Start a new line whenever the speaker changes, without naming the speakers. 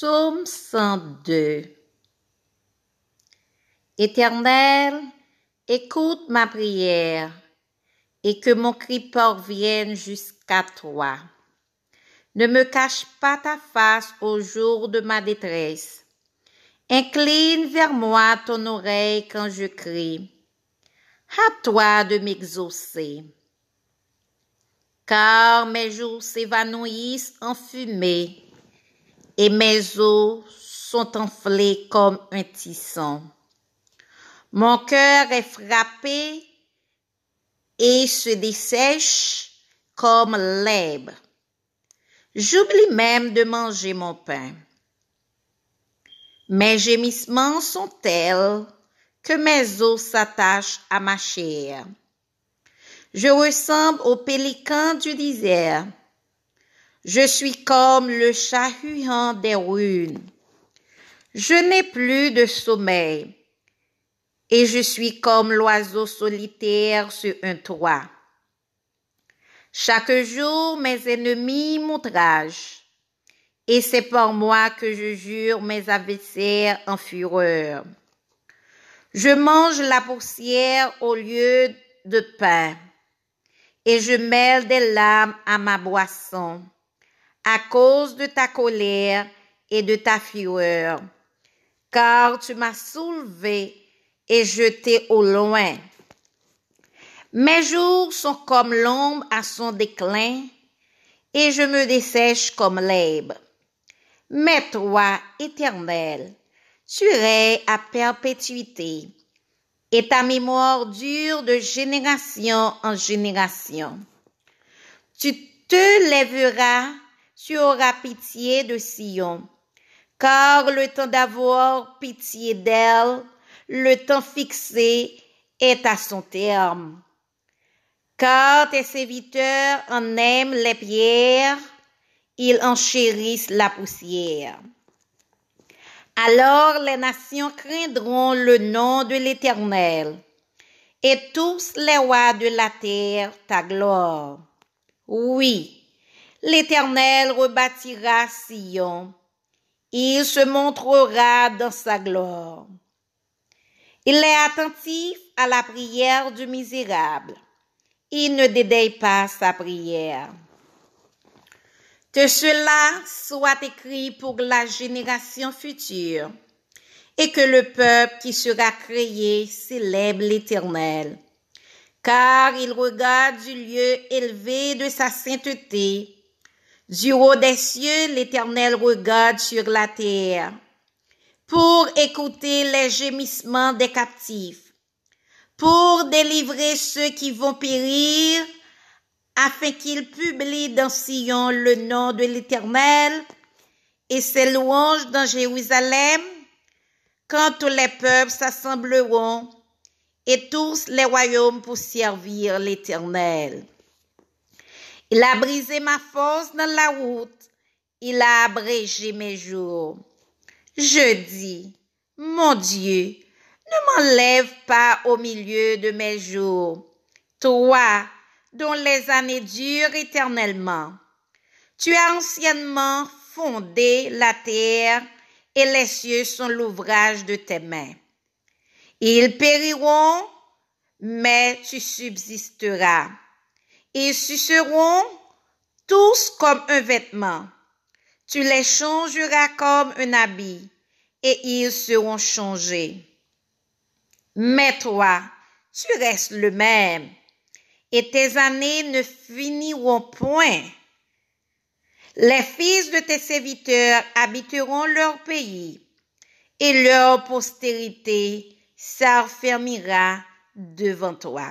Psaume 102 Éternel, écoute ma prière et que mon cri parvienne jusqu'à toi. Ne me cache pas ta face au jour de ma détresse. Incline vers moi ton oreille quand je crie. À toi de m'exaucer. Car mes jours s'évanouissent en fumée et mes os sont enflés comme un tisson. Mon cœur est frappé et se dessèche comme l'herbe. J'oublie même de manger mon pain. Mes gémissements sont tels que mes os s'attachent à ma chair. Je ressemble au pélican du désert. Je suis comme le chat des ruines. Je n'ai plus de sommeil et je suis comme l'oiseau solitaire sur un toit. Chaque jour, mes ennemis m'outragent et c'est par moi que je jure mes adversaires en fureur. Je mange la poussière au lieu de pain et je mêle des larmes à ma boisson à cause de ta colère et de ta fureur, car tu m'as soulevé et jeté au loin. Mes jours sont comme l'ombre à son déclin, et je me dessèche comme l'herbe. Mais toi, éternel, tu es à perpétuité, et ta mémoire dure de génération en génération. Tu te lèveras tu auras pitié de Sion, car le temps d'avoir pitié d'elle, le temps fixé est à son terme. Car tes serviteurs en aiment les pierres, ils en chérissent la poussière. Alors les nations craindront le nom de l'Éternel, et tous les rois de la terre ta gloire. Oui, L'Éternel rebâtira Sion. Il se montrera dans sa gloire. Il est attentif à la prière du misérable. Il ne dédaille pas sa prière. Que cela soit écrit pour la génération future et que le peuple qui sera créé célèbre l'Éternel. Car il regarde du lieu élevé de sa sainteté du haut des cieux, l'Éternel regarde sur la terre pour écouter les gémissements des captifs, pour délivrer ceux qui vont périr, afin qu'ils publient dans Sion le nom de l'Éternel et ses louanges dans Jérusalem, quand tous les peuples s'assembleront et tous les royaumes pour servir l'Éternel. Il a brisé ma force dans la route. Il a abrégé mes jours. Je dis, mon Dieu, ne m'enlève pas au milieu de mes jours. Toi, dont les années durent éternellement. Tu as anciennement fondé la terre et les cieux sont l'ouvrage de tes mains. Ils périront, mais tu subsisteras. Ils seront tous comme un vêtement. Tu les changeras comme un habit et ils seront changés. Mais toi, tu restes le même et tes années ne finiront point. Les fils de tes serviteurs habiteront leur pays et leur postérité s'affermira devant toi.